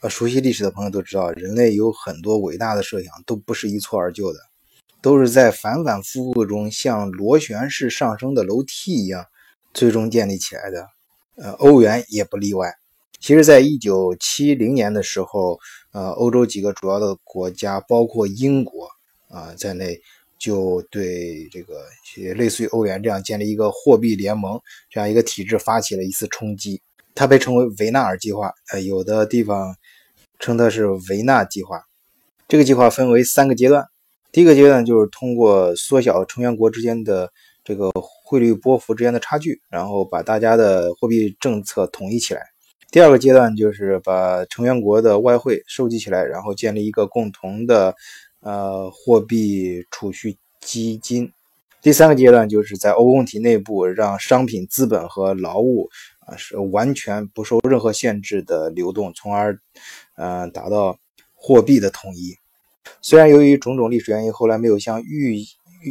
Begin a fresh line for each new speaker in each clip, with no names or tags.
呃，熟悉历史的朋友都知道，人类有很多伟大的设想都不是一蹴而就的，都是在反反复复中像螺旋式上升的楼梯一样，最终建立起来的。呃，欧元也不例外。其实，在一九七零年的时候，呃，欧洲几个主要的国家，包括英国啊在内，就对这个类似于欧元这样建立一个货币联盟这样一个体制发起了一次冲击。它被称为维纳尔计划，呃，有的地方称它是维纳计划。这个计划分为三个阶段，第一个阶段就是通过缩小成员国之间的这个汇率波幅之间的差距，然后把大家的货币政策统一起来。第二个阶段就是把成员国的外汇收集起来，然后建立一个共同的呃货币储蓄基金。第三个阶段就是在欧共体内部让商品、资本和劳务。啊，是完全不受任何限制的流动，从而，呃，达到货币的统一。虽然由于种种历史原因，后来没有像预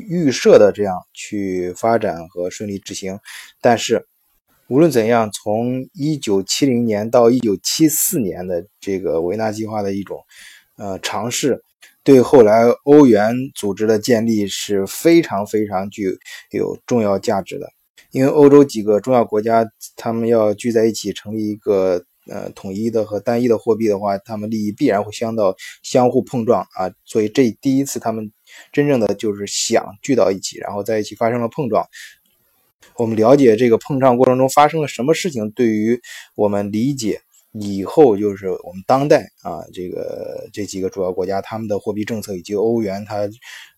预设的这样去发展和顺利执行，但是无论怎样，从1970年到1974年的这个维纳计划的一种呃尝试，对后来欧元组织的建立是非常非常具有重要价值的。因为欧洲几个重要国家，他们要聚在一起成立一个呃统一的和单一的货币的话，他们利益必然会相到相互碰撞啊。所以这第一次他们真正的就是想聚到一起，然后在一起发生了碰撞。我们了解这个碰撞过程中发生了什么事情，对于我们理解以后就是我们当代啊这个这几个主要国家他们的货币政策以及欧元它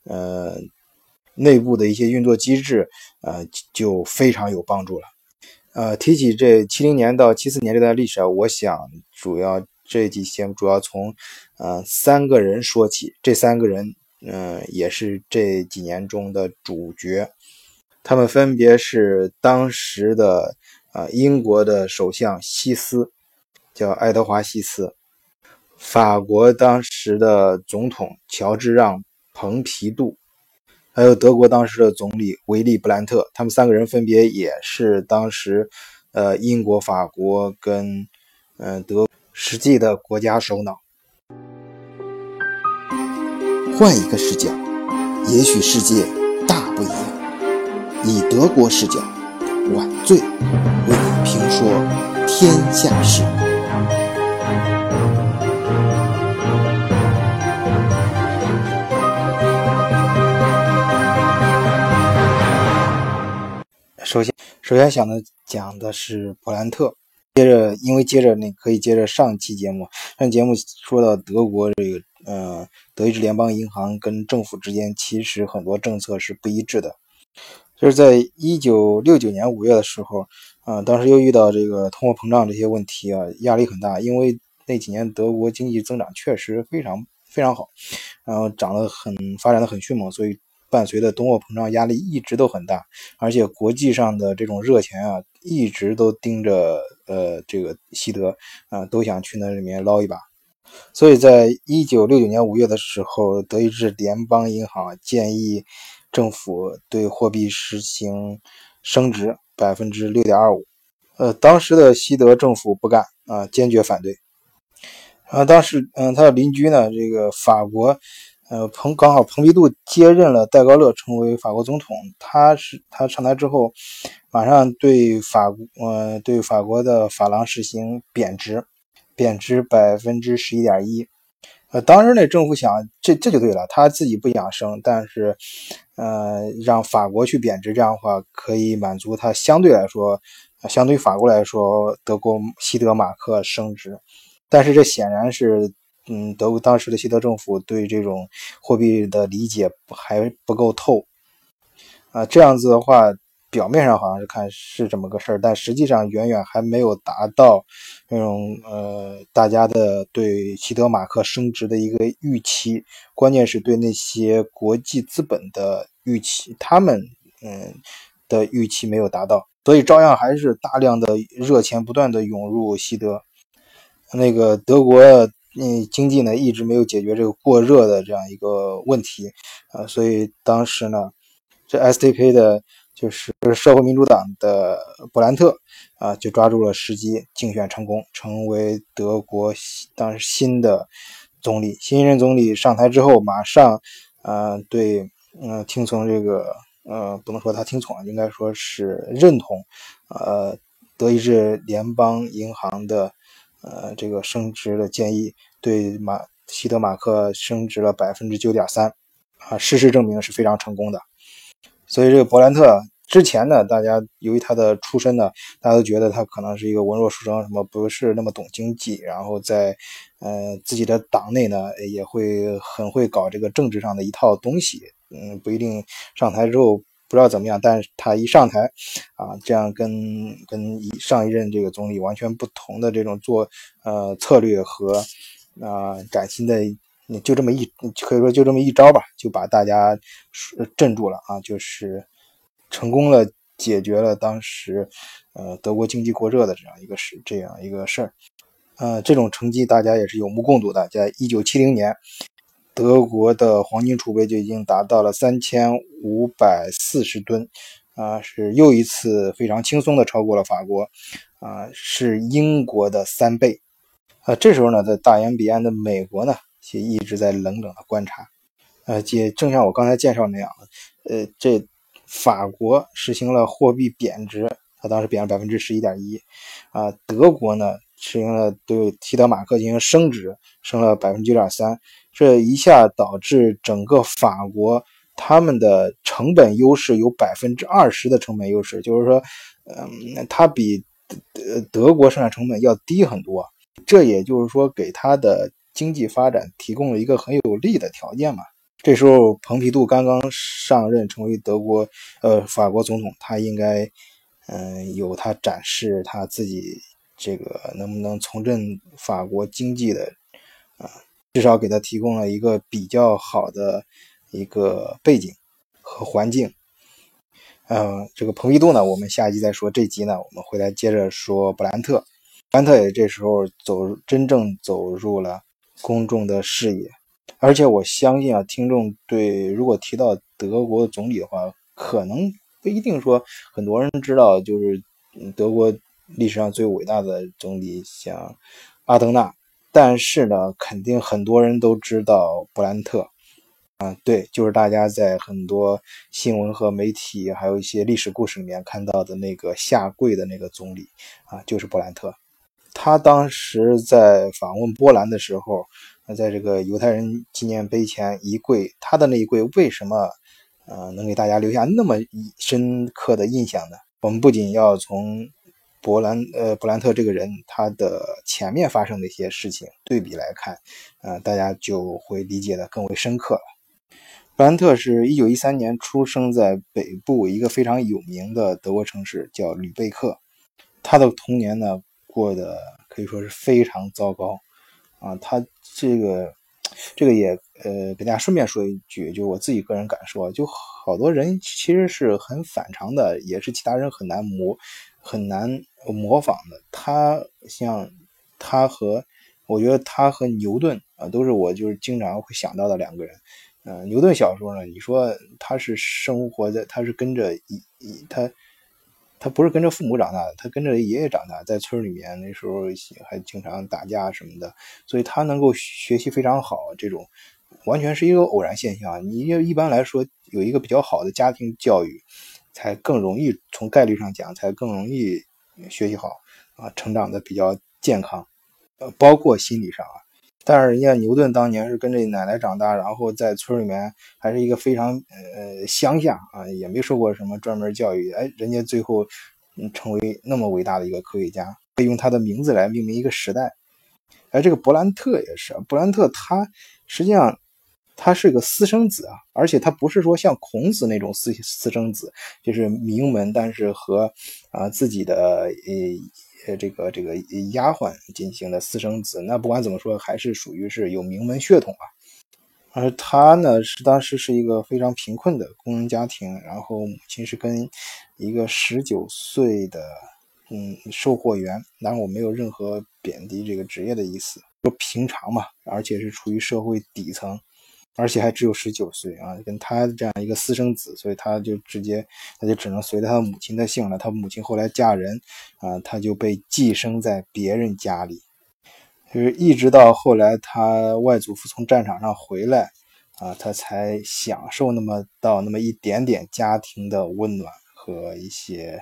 呃。内部的一些运作机制，呃，就非常有帮助了。呃，提起这七零年到七四年这段历史啊，我想主要这几节目主要从呃三个人说起。这三个人，嗯，也是这几年中的主角。他们分别是当时的呃英国的首相希斯，叫爱德华希斯；法国当时的总统乔治让蓬皮杜。还有德国当时的总理维利·布兰特，他们三个人分别也是当时，呃，英国、法国跟，嗯，德实际的国家首脑。
换一个视角，也许世界大不一样。以德国视角，晚醉为你评说天下事。
首先，首先想的讲的是普兰特。接着，因为接着那可以接着上期节目，上节目说到德国这个，呃，德意志联邦银行跟政府之间其实很多政策是不一致的。就是在一九六九年五月的时候，啊，当时又遇到这个通货膨胀这些问题啊，压力很大。因为那几年德国经济增长确实非常非常好，然后涨得很，发展的很迅猛，所以。伴随的通货膨胀压力一直都很大，而且国际上的这种热钱啊，一直都盯着呃这个西德啊，都想去那里面捞一把。所以在一九六九年五月的时候，德意志联邦银行建议政府对货币实行升值百分之六点二五。呃，当时的西德政府不干啊，坚决反对。啊，当时嗯，他的邻居呢，这个法国。呃，彭刚好蓬皮杜接任了戴高乐，成为法国总统。他是他上台之后，马上对法呃对法国的法郎实行贬值，贬值百分之十一点一。呃，当时那政府想，这这就对了，他自己不养生，但是呃让法国去贬值，这样的话可以满足他相对来说，相对于法国来说，德国西德马克升值。但是这显然是。嗯，德国当时的西德政府对这种货币的理解还不够透啊。这样子的话，表面上好像是看是这么个事儿，但实际上远远还没有达到那种呃大家的对西德马克升值的一个预期。关键是对那些国际资本的预期，他们嗯的预期没有达到，所以照样还是大量的热钱不断的涌入西德。那个德国。嗯，经济呢一直没有解决这个过热的这样一个问题啊，所以当时呢，这 STP 的就是社会民主党的勃兰特啊，就抓住了时机竞选成功，成为德国当时新的总理。新任总理上台之后，马上呃对嗯听从这个呃不能说他听从，应该说是认同呃德意志联邦银行的呃这个升值的建议，对马希德马克升值了百分之九点三啊，事实证明是非常成功的。所以这个伯兰特之前呢，大家由于他的出身呢，大家都觉得他可能是一个文弱书生，什么不是那么懂经济，然后在呃自己的党内呢也会很会搞这个政治上的一套东西，嗯，不一定上台之后不知道怎么样，但是他一上台啊，这样跟跟上一任这个总理完全不同的这种做呃策略和啊崭新的。就这么一，可以说就这么一招吧，就把大家镇住了啊！就是成功了，解决了当时呃德国经济过热的这样一个事，这样一个事儿。呃，这种成绩大家也是有目共睹的。在一九七零年，德国的黄金储备就已经达到了三千五百四十吨，啊，是又一次非常轻松的超过了法国，啊，是英国的三倍。啊，这时候呢，在大洋彼岸的美国呢。也一直在冷冷的观察，呃，也正像我刚才介绍那样，呃，这法国实行了货币贬值，它当时贬了百分之十一点一，啊，德国呢实行了对提德马克进行升值，升了百分之九点三，这一下导致整个法国他们的成本优势有百分之二十的成本优势，就是说，嗯，它比德德国生产成本要低很多，这也就是说给它的。经济发展提供了一个很有利的条件嘛。这时候，蓬皮杜刚刚上任成为德国呃法国总统，他应该嗯有他展示他自己这个能不能重振法国经济的啊，至少给他提供了一个比较好的一个背景和环境。嗯，这个蓬皮杜呢，我们下一集再说。这集呢，我们回来接着说布兰特。布兰特也这时候走真正走入了。公众的视野，而且我相信啊，听众对如果提到德国总理的话，可能不一定说很多人知道，就是德国历史上最伟大的总理像阿登纳，但是呢，肯定很多人都知道布兰特啊，对，就是大家在很多新闻和媒体，还有一些历史故事里面看到的那个下跪的那个总理啊，就是布兰特。他当时在访问波兰的时候，在这个犹太人纪念碑前一跪，他的那一跪为什么，呃，能给大家留下那么深刻的印象呢？我们不仅要从伯兰，呃，伯兰特这个人他的前面发生的一些事情对比来看，呃，大家就会理解的更为深刻了。布兰特是一九一三年出生在北部一个非常有名的德国城市，叫吕贝克。他的童年呢？过得可以说是非常糟糕啊！他这个这个也呃，给大家顺便说一句，就我自己个人感受啊，就好多人其实是很反常的，也是其他人很难模很难模仿的。他像他和我觉得他和牛顿啊，都是我就是经常会想到的两个人。嗯，牛顿小时候呢，你说他是生活在，他是跟着一一他。他不是跟着父母长大的，他跟着爷爷长大，在村里面那时候还经常打架什么的，所以他能够学习非常好。这种完全是一个偶然现象。你一般来说有一个比较好的家庭教育，才更容易从概率上讲，才更容易学习好啊，成长的比较健康，呃，包括心理上啊。但是人家牛顿当年是跟着奶奶长大，然后在村里面还是一个非常呃乡下啊，也没受过什么专门教育，哎，人家最后成为那么伟大的一个科学家，可以用他的名字来命名一个时代。而这个伯兰特也是，伯兰特他实际上他是个私生子啊，而且他不是说像孔子那种私私生子，就是名门，但是和啊自己的呃。呃，这个这个丫鬟进行的私生子，那不管怎么说，还是属于是有名门血统啊。而他呢，是当时是一个非常贫困的工人家庭，然后母亲是跟一个十九岁的嗯售货员，当然我没有任何贬低这个职业的意思，说平常嘛，而且是处于社会底层而且还只有十九岁啊，跟他这样一个私生子，所以他就直接他就只能随着他母亲的姓了。他母亲后来嫁人啊，他就被寄生在别人家里，就是一直到后来他外祖父从战场上回来啊，他才享受那么到那么一点点家庭的温暖和一些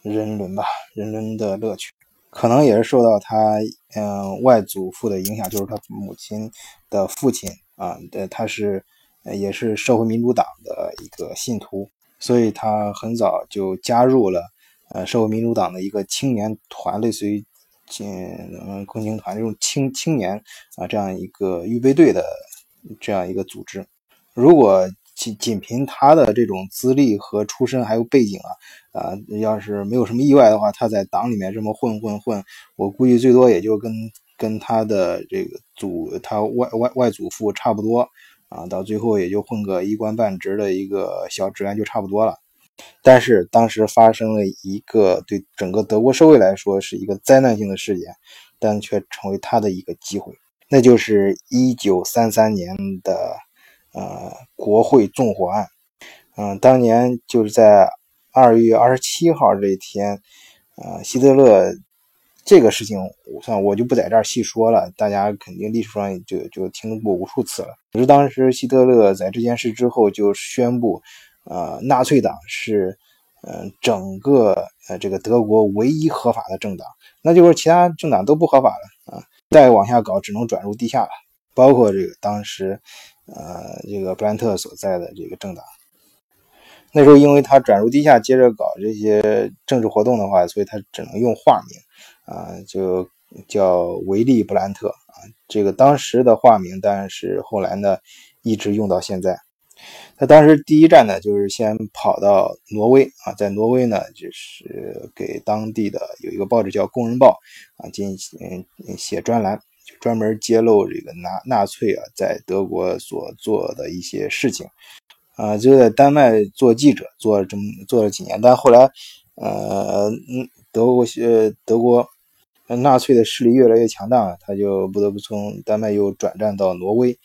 人伦吧，人伦的乐趣。可能也是受到他嗯外祖父的影响，就是他母亲的父亲啊，对，他是也是社会民主党的一个信徒，所以他很早就加入了呃社会民主党的一个青年团，类似于进嗯共青团这种青青年啊这样一个预备队的这样一个组织。如果仅仅凭他的这种资历和出身还有背景啊，啊，要是没有什么意外的话，他在党里面这么混混混，我估计最多也就跟跟他的这个祖他外外外祖父差不多啊，到最后也就混个一官半职的一个小职员就差不多了。但是当时发生了一个对整个德国社会来说是一个灾难性的事件，但却成为他的一个机会，那就是一九三三年的。呃，国会纵火案，嗯，当年就是在二月二十七号这一天，呃，希特勒这个事情，我算我就不在这儿细说了，大家肯定历史上就就听过无数次了。可是当时希特勒在这件事之后就宣布，呃，纳粹党是，嗯，整个呃这个德国唯一合法的政党，那就是其他政党都不合法了啊，再往下搞只能转入地下了，包括这个当时。呃，这个布兰特所在的这个政党，那时候因为他转入地下，接着搞这些政治活动的话，所以他只能用化名，啊，就叫维利·布兰特啊。这个当时的化名，但是后来呢，一直用到现在。他当时第一站呢，就是先跑到挪威啊，在挪威呢，就是给当地的有一个报纸叫《工人报》啊，进行写专栏。专门揭露这个纳纳粹啊在德国所做的一些事情，啊，就在丹麦做记者，做了这么做了几年，但后来，呃，德国呃德国纳粹的势力越来越强大，他就不得不从丹麦又转战到挪威。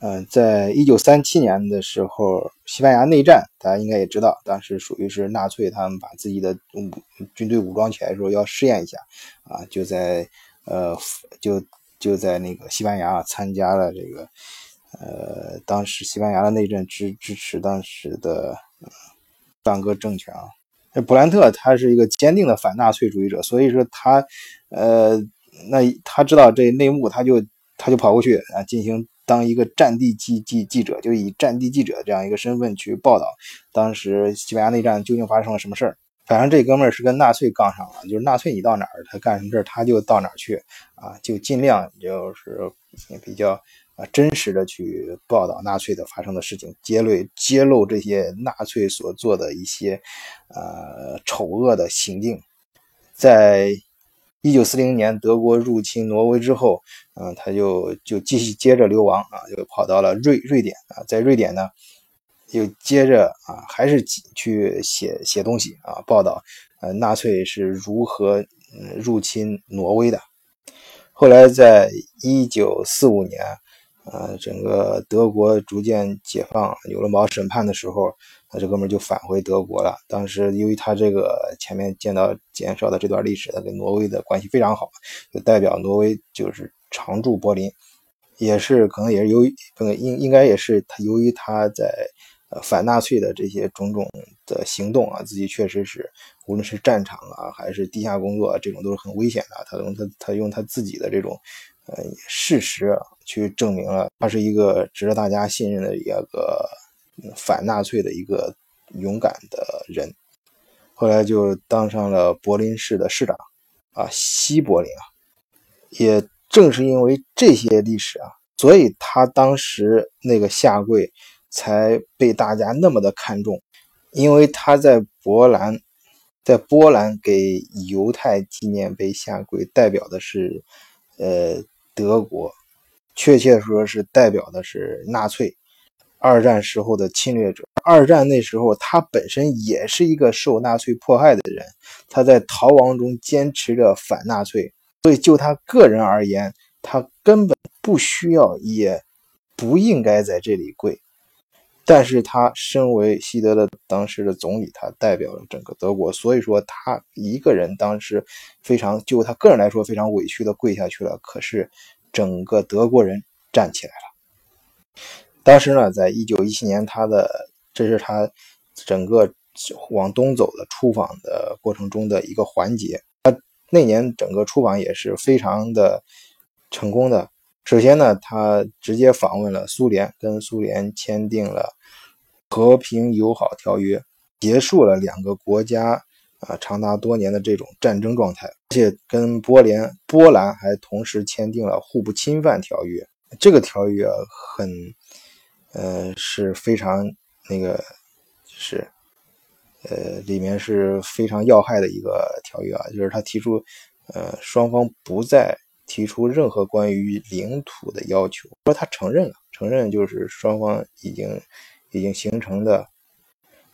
嗯，在一九三七年的时候，西班牙内战，大家应该也知道，当时属于是纳粹他们把自己的武军队武装起来的时候要试验一下，啊，就在。呃，就就在那个西班牙参加了这个，呃，当时西班牙的内战支支持当时的当哥政权啊。那布兰特他是一个坚定的反纳粹主义者，所以说他，呃，那他知道这内幕，他就他就跑过去啊，进行当一个战地记记记者，就以战地记者这样一个身份去报道当时西班牙内战究竟发生了什么事儿。反正这哥们儿是跟纳粹杠上了，就是纳粹你到哪儿，他干什么事儿他就到哪儿去啊，就尽量就是比较啊真实的去报道纳粹的发生的事情，揭露揭露这些纳粹所做的一些呃丑恶的行径。在一九四零年德国入侵挪威之后，嗯，他就就继续接着流亡啊，就跑到了瑞瑞典啊，在瑞典呢。又接着啊，还是去写写东西啊，报道呃纳粹是如何入侵挪威的。后来在一九四五年，呃，整个德国逐渐解放，有了毛审判的时候，他这哥们就返回德国了。当时由于他这个前面见到介绍的这段历史，他跟挪威的关系非常好，就代表挪威就是常驻柏林，也是可能也是由于应应该也是他由于他在呃。反纳粹的这些种种的行动啊，自己确实是无论是战场啊，还是地下工作啊，这种都是很危险的。他用他他用他自己的这种呃事实去证明了他是一个值得大家信任的一个反纳粹的一个勇敢的人。后来就当上了柏林市的市长啊，西柏林啊。也正是因为这些历史啊，所以他当时那个下跪。才被大家那么的看重，因为他在波兰，在波兰给犹太纪念碑下跪，代表的是，呃，德国，确切说是代表的是纳粹，二战时候的侵略者。二战那时候，他本身也是一个受纳粹迫害的人，他在逃亡中坚持着反纳粹，所以就他个人而言，他根本不需要也。不应该在这里跪。但是他身为希特勒当时的总理，他代表了整个德国，所以说他一个人当时非常就他个人来说非常委屈的跪下去了。可是整个德国人站起来了。当时呢，在一九一七年，他的这是他整个往东走的出访的过程中的一个环节。他那年整个出访也是非常的成功的。首先呢，他直接访问了苏联，跟苏联签订了和平友好条约，结束了两个国家啊长达多年的这种战争状态，而且跟波联波兰还同时签订了互不侵犯条约。这个条约很，呃是非常那个，是，呃里面是非常要害的一个条约啊，就是他提出，呃双方不再。提出任何关于领土的要求，说他承认了，承认就是双方已经已经形成的，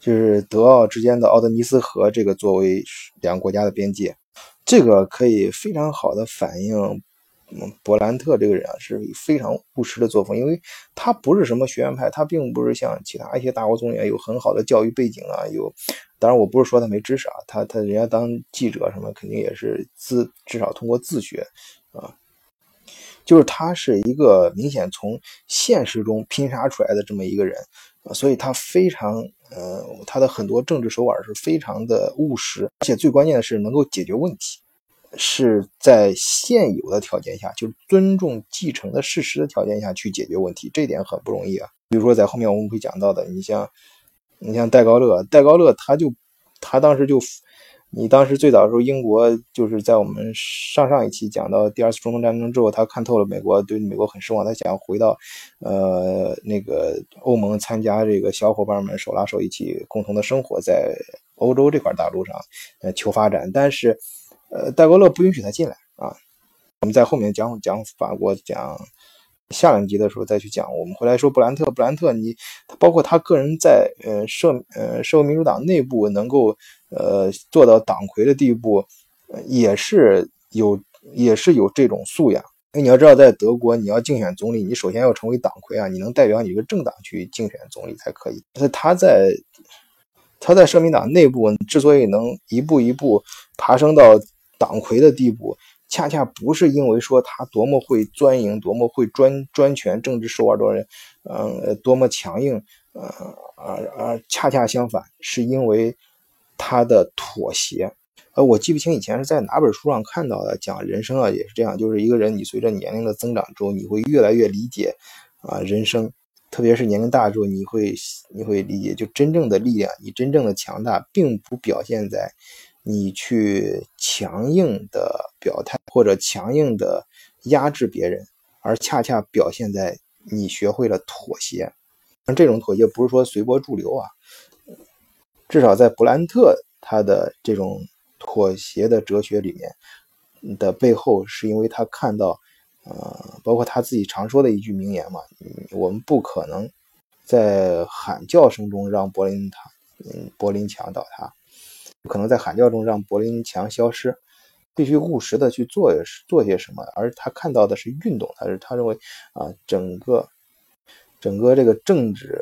就是德奥之间的奥德尼斯河这个作为两个国家的边界，这个可以非常好的反映，嗯，伯兰特这个人啊是非常务实的作风，因为他不是什么学院派，他并不是像其他一些大国总理有很好的教育背景啊，有，当然我不是说他没知识啊，他他人家当记者什么肯定也是自至少通过自学。啊，就是他是一个明显从现实中拼杀出来的这么一个人啊，所以他非常呃，他的很多政治手腕是非常的务实，而且最关键的是能够解决问题，是在现有的条件下，就是尊重继承的事实的条件下去解决问题，这点很不容易啊。比如说在后面我们会讲到的，你像你像戴高乐，戴高乐他就他当时就。你当时最早的时候，英国就是在我们上上一期讲到第二次中东战争之后，他看透了美国，对美国很失望，他想要回到，呃，那个欧盟参加这个小伙伴们手拉手一起共同的生活在欧洲这块大陆上，呃，求发展。但是，呃，戴高乐不允许他进来啊。我们在后面讲讲法国讲。下两集的时候再去讲。我们回来说布兰特，布兰特，你包括他个人在呃社呃社会民主党内部能够呃做到党魁的地步，也是有也是有这种素养。因为你要知道，在德国你要竞选总理，你首先要成为党魁啊，你能代表你这个政党去竞选总理才可以。是他在他在社民党内部之所以能一步一步爬升到党魁的地步。恰恰不是因为说他多么会钻营，多么会专专权，政治手腕多人，嗯，多么强硬，呃，而而恰恰相反，是因为他的妥协。呃，我记不清以前是在哪本书上看到的，讲人生啊也是这样，就是一个人你随着年龄的增长之后，你会越来越理解啊人生，特别是年龄大之后，你会你会理解，就真正的力量，你真正的强大，并不表现在。你去强硬的表态或者强硬的压制别人，而恰恰表现在你学会了妥协。这种妥协不是说随波逐流啊，至少在布兰特他的这种妥协的哲学里面的背后，是因为他看到，呃，包括他自己常说的一句名言嘛，我们不可能在喊叫声中让柏林塔，嗯，柏林墙倒塌。可能在喊叫中让柏林墙消失，必须务实的去做做些什么。而他看到的是运动，他是他认为啊，整个整个这个政治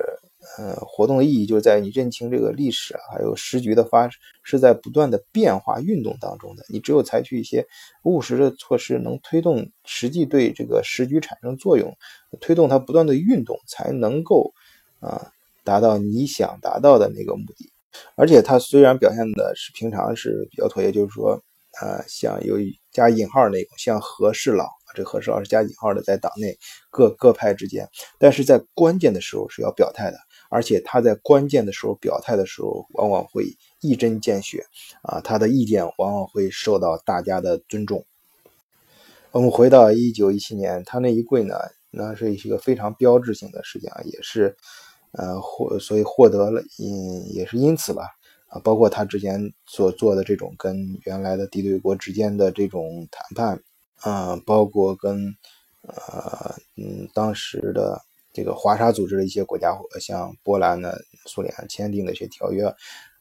呃活动的意义就在你认清这个历史，还有时局的发是在不断的变化运动当中的。你只有采取一些务实的措施，能推动实际对这个时局产生作用，推动它不断的运动，才能够啊达到你想达到的那个目的。而且他虽然表现的是平常是比较妥协，就是说，呃，像有加引号那种，像和事佬，这和事佬是加引号的，在党内各各派之间，但是在关键的时候是要表态的，而且他在关键的时候表态的时候，往往会一针见血，啊，他的意见往往会受到大家的尊重。我们回到一九一七年，他那一跪呢，那是一个非常标志性的事件，也是。呃，获所以获得了，嗯，也是因此吧，啊，包括他之前所做的这种跟原来的敌对国之间的这种谈判，啊，包括跟，呃，嗯，当时的这个华沙组织的一些国家，像波兰呢、苏联签订的一些条约，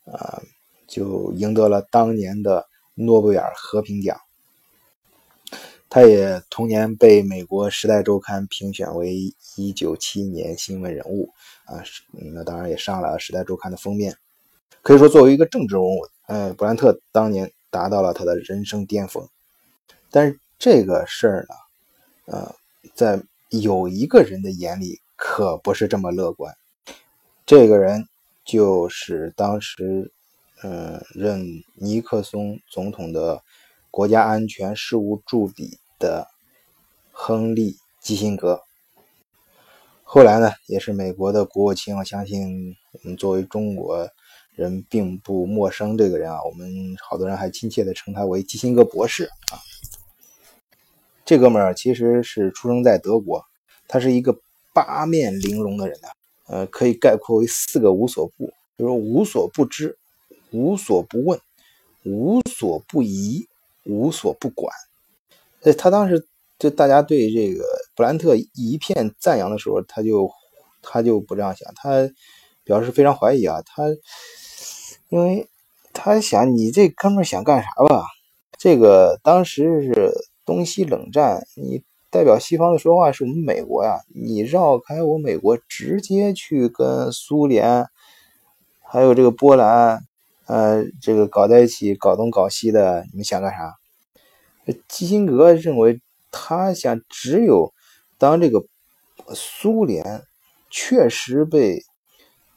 啊，就赢得了当年的诺贝尔和平奖。他也同年被美国《时代周刊》评选为一九七一年新闻人物啊，那当然也上了《时代周刊》的封面。可以说，作为一个政治人物，呃，布兰特当年达到了他的人生巅峰。但是这个事儿呢，呃，在有一个人的眼里可不是这么乐观。这个人就是当时，嗯，任尼克松总统的国家安全事务助理的亨利·基辛格。后来呢，也是美国的国务卿。我相信，我们，作为中国。人并不陌生，这个人啊，我们好多人还亲切的称他为基辛格博士啊。这哥们儿其实是出生在德国，他是一个八面玲珑的人啊，呃，可以概括为四个无所不，就是无所不知、无所不问、无所不疑、无所不管。呃，他当时就大家对这个布兰特一片赞扬的时候，他就他就不这样想，他表示非常怀疑啊，他。因为他想，你这哥们想干啥吧？这个当时是东西冷战，你代表西方的说话是我们美国呀，你绕开我美国，直接去跟苏联，还有这个波兰，呃，这个搞在一起，搞东搞西的，你们想干啥？基辛格认为，他想只有当这个苏联确实被。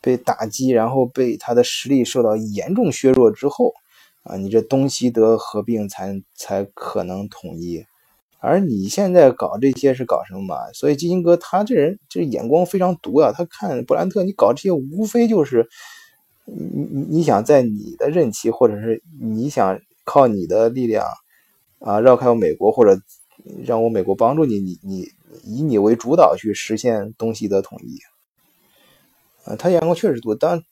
被打击，然后被他的实力受到严重削弱之后，啊，你这东西德合并才才可能统一。而你现在搞这些是搞什么嘛？所以基辛格他这人这眼光非常毒啊！他看布兰特你搞这些，无非就是你你你想在你的任期，或者是你想靠你的力量啊绕开我美国，或者让我美国帮助你，你你以你为主导去实现东西德统一。他眼光确实多。当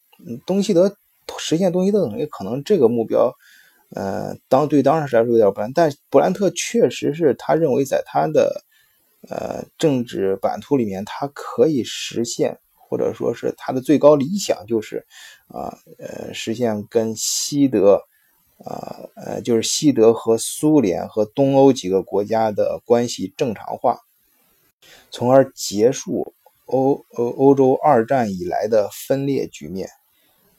东西德实现东西德统一，可能这个目标，呃，当对当时来说有点不难。但布兰特确实是他认为，在他的呃政治版图里面，他可以实现，或者说是他的最高理想，就是啊呃实现跟西德啊呃就是西德和苏联和东欧几个国家的关系正常化，从而结束。欧欧欧洲二战以来的分裂局面，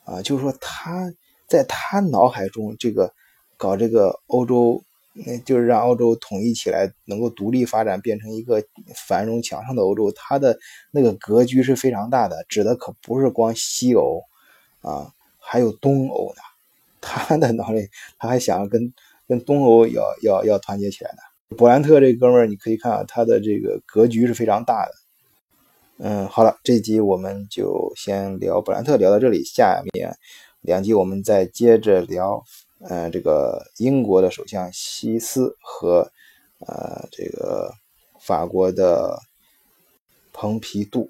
啊，就是说他在他脑海中这个搞这个欧洲，那就是让欧洲统一起来，能够独立发展，变成一个繁荣强盛的欧洲。他的那个格局是非常大的，指的可不是光西欧啊，还有东欧呢。他的脑里 他还想跟跟东欧要要要团结起来呢。布兰特这哥们儿，你可以看啊，他的这个格局是非常大的。嗯，好了，这集我们就先聊布兰特，聊到这里。下面两集我们再接着聊，呃，这个英国的首相希斯和呃这个法国的蓬皮杜。